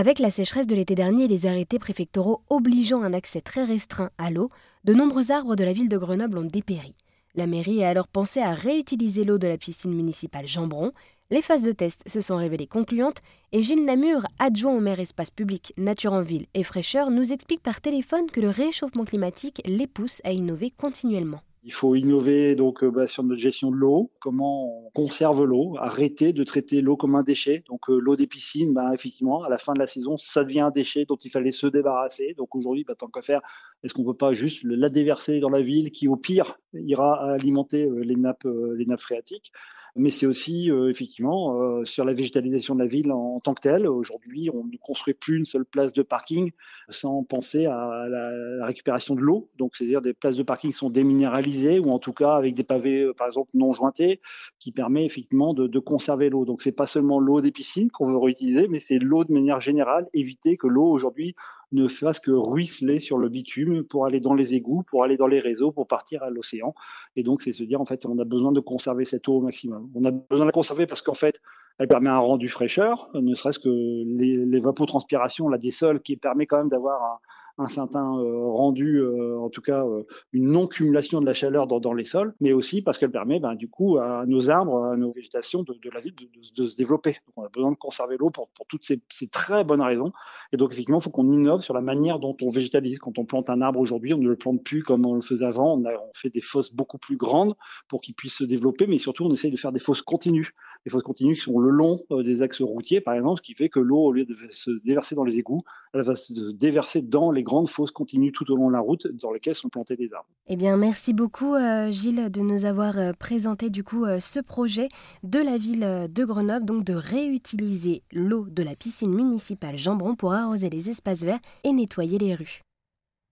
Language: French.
Avec la sécheresse de l'été dernier et les arrêtés préfectoraux obligeant un accès très restreint à l'eau, de nombreux arbres de la ville de Grenoble ont dépéri. La mairie a alors pensé à réutiliser l'eau de la piscine municipale Jambron. Les phases de test se sont révélées concluantes et Gilles Namur, adjoint au maire espace public, nature en ville et fraîcheur, nous explique par téléphone que le réchauffement climatique les pousse à innover continuellement. Il faut innover donc euh, bah, sur notre gestion de l'eau, comment on conserve l'eau, arrêter de traiter l'eau comme un déchet. Donc euh, l'eau des piscines, bah, effectivement, à la fin de la saison, ça devient un déchet dont il fallait se débarrasser. Donc aujourd'hui, bah, tant qu'à faire, est-ce qu'on ne peut pas juste la déverser dans la ville, qui au pire ira alimenter euh, les nappes, les nappes phréatiques? Mais c'est aussi effectivement sur la végétalisation de la ville en, tant que telle. Aujourd'hui, on ne construit plus une seule place de parking sans penser à la, récupération de l'eau. Donc, c'est-à-dire des places de parking sont déminéralisées ou en tout cas avec des pavés, euh, par exemple, non jointés, qui permet effectivement de, conserver l'eau. Donc, c'est pas seulement l'eau des piscines qu'on veut réutiliser, mais c'est l'eau de manière générale. Éviter que l'eau aujourd'hui ne fasse que ruisseler sur le bitume pour aller dans les égouts, pour aller dans les réseaux, pour partir à l'océan. Et donc, c'est se dire, en fait, on a besoin de conserver cette eau au maximum. On a besoin de la conserver parce qu'en fait, elle permet un rendu fraîcheur, ne serait-ce que l'évapotranspiration là, des sols qui permet quand même d'avoir un, un certain euh, rendu, euh, en tout cas euh, une non-cumulation de la chaleur dans, les sols, mais aussi parce qu'elle permet ben, du coup à nos arbres, à nos végétations de, se développer. Donc on a besoin de conserver l'eau pour, toutes ces, très bonnes raisons. Et donc effectivement, il faut qu'on innove sur la manière dont on végétalise. Quand on plante un arbre aujourd'hui, on ne le plante plus comme on le faisait avant. On fait des fosses beaucoup plus grandes pour qu'il puisse se développer, mais surtout on essaye de faire des fosses continues. Des fosses continues qui sont le long des axes routiers, par exemple, ce qui fait que l'eau, au lieu de se déverser dans les égouts, elle va se déverser dans les grandes fosses continues tout au long de la route dans lesquelles sont plantés des arbres. Eh bien, merci beaucoup euh, Gilles de nous avoir euh, présenté du coup euh, ce projet de la ville de Grenoble, donc de réutiliser l'eau de la piscine municipale Jambron pour arroser les espaces verts et nettoyer les rues.